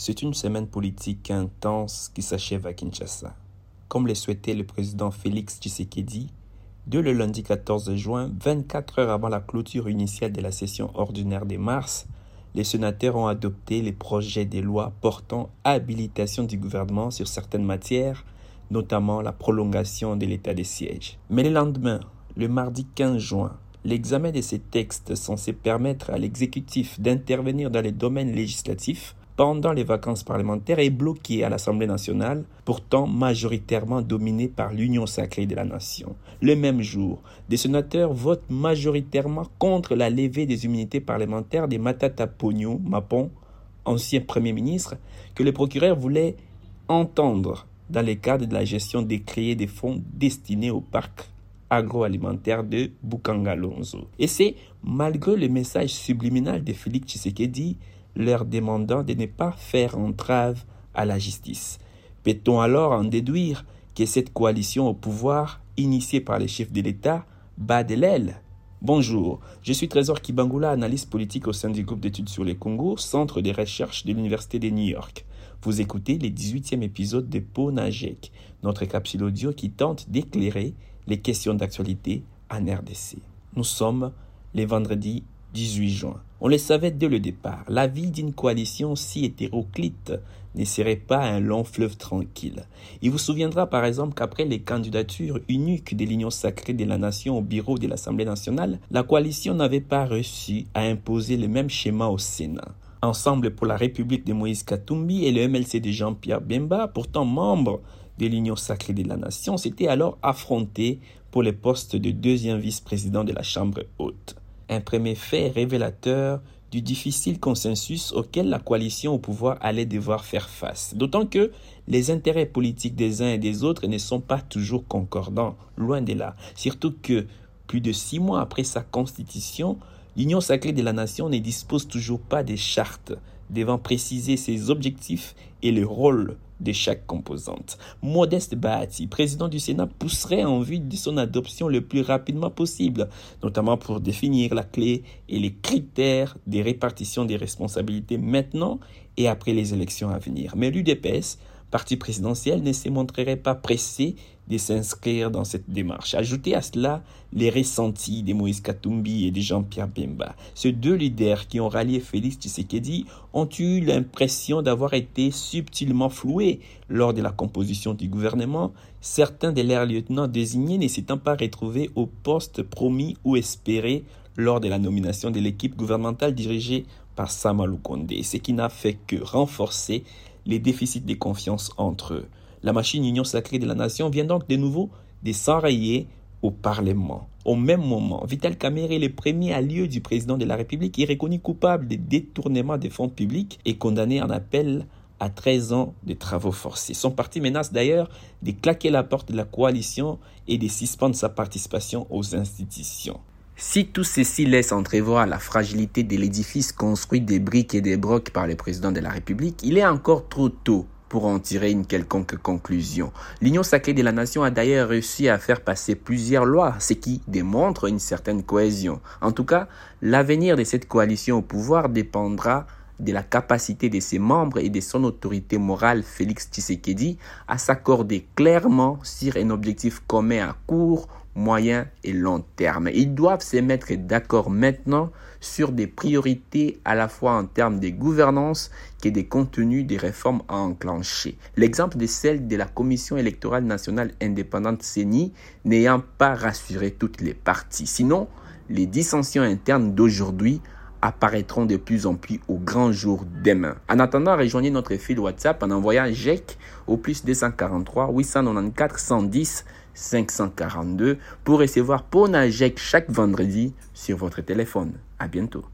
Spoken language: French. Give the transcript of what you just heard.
C'est une semaine politique intense qui s'achève à Kinshasa. Comme le souhaitait le président Félix Tshisekedi, dès le lundi 14 juin, 24 heures avant la clôture initiale de la session ordinaire de mars, les sénateurs ont adopté les projets de loi portant habilitation du gouvernement sur certaines matières, notamment la prolongation de l'état de siège. Mais le lendemain, le mardi 15 juin, l'examen de ces textes censés permettre à l'exécutif d'intervenir dans les domaines législatifs pendant les vacances parlementaires est bloqué à l'Assemblée nationale, pourtant majoritairement dominée par l'Union sacrée de la nation. Le même jour, des sénateurs votent majoritairement contre la levée des immunités parlementaires des Matata Pogno Mapon, ancien Premier ministre, que le procureur voulait entendre dans le cadre de la gestion décriée des fonds destinés au parc agroalimentaire de Bukangalonzo. Et c'est malgré le message subliminal de Félix Tshisekedi leur demandant de ne pas faire entrave à la justice. Peut-on alors en déduire que cette coalition au pouvoir, initiée par les chefs de l'État, bat de l'aile? Bonjour, je suis Trésor Kibangula, analyste politique au sein du groupe d'études sur les Congo, centre de recherche de l'Université de New York. Vous écoutez le 18e épisode de Ponajek, notre capsule audio qui tente d'éclairer les questions d'actualité en RDC. Nous sommes les vendredis 18 juin. On le savait dès le départ, la vie d'une coalition si hétéroclite ne serait pas un long fleuve tranquille. Il vous souviendra par exemple qu'après les candidatures uniques de l'Union sacrée de la nation au bureau de l'Assemblée nationale, la coalition n'avait pas réussi à imposer le même schéma au Sénat. Ensemble pour la République de Moïse Katumbi et le MLC de Jean-Pierre Bemba, pourtant membres de l'Union sacrée de la nation, s'étaient alors affrontés pour le poste de deuxième vice-président de la Chambre haute un premier fait révélateur du difficile consensus auquel la coalition au pouvoir allait devoir faire face. D'autant que les intérêts politiques des uns et des autres ne sont pas toujours concordants, loin de là. Surtout que, plus de six mois après sa constitution, l'Union sacrée de la nation ne dispose toujours pas des chartes devant préciser ses objectifs et le rôle de chaque composante. Modeste Bahati, président du Sénat, pousserait en vue de son adoption le plus rapidement possible, notamment pour définir la clé et les critères des répartitions des responsabilités maintenant et après les élections à venir. Mais l'UDPS parti présidentiel ne se montrerait pas pressé de s'inscrire dans cette démarche. Ajoutez à cela les ressentis de Moïse Katumbi et de Jean-Pierre Bemba. Ces deux leaders qui ont rallié Félix Tshisekedi ont eu l'impression d'avoir été subtilement floués lors de la composition du gouvernement, certains de leurs lieutenants désignés ne s'étant pas retrouvés au poste promis ou espéré lors de la nomination de l'équipe gouvernementale dirigée par Samalou Kondé, ce qui n'a fait que renforcer les déficits de confiance entre eux. La machine Union sacrée de la nation vient donc de nouveau de s'enrayer au Parlement. Au même moment, Vital Kamere, le premier allié du président de la République, est reconnu coupable de détournement des fonds publics et condamné en appel à 13 ans de travaux forcés. Son parti menace d'ailleurs de claquer la porte de la coalition et de suspendre sa participation aux institutions. Si tout ceci laisse entrevoir la fragilité de l'édifice construit des briques et des brocs par le président de la République, il est encore trop tôt pour en tirer une quelconque conclusion. L'Union sacrée de la nation a d'ailleurs réussi à faire passer plusieurs lois, ce qui démontre une certaine cohésion. En tout cas, l'avenir de cette coalition au pouvoir dépendra de la capacité de ses membres et de son autorité morale, Félix Tshisekedi, à s'accorder clairement sur un objectif commun à court, moyen et long terme. Ils doivent se mettre d'accord maintenant sur des priorités à la fois en termes de gouvernance que des contenus des réformes à enclencher. L'exemple de celle de la Commission électorale nationale indépendante CENI n'ayant pas rassuré toutes les parties. Sinon, les dissensions internes d'aujourd'hui apparaîtront de plus en plus au grand jour demain. En attendant, rejoignez notre fil WhatsApp en envoyant GEC au plus 243 894 110 542 pour recevoir Pona GEC chaque vendredi sur votre téléphone. À bientôt.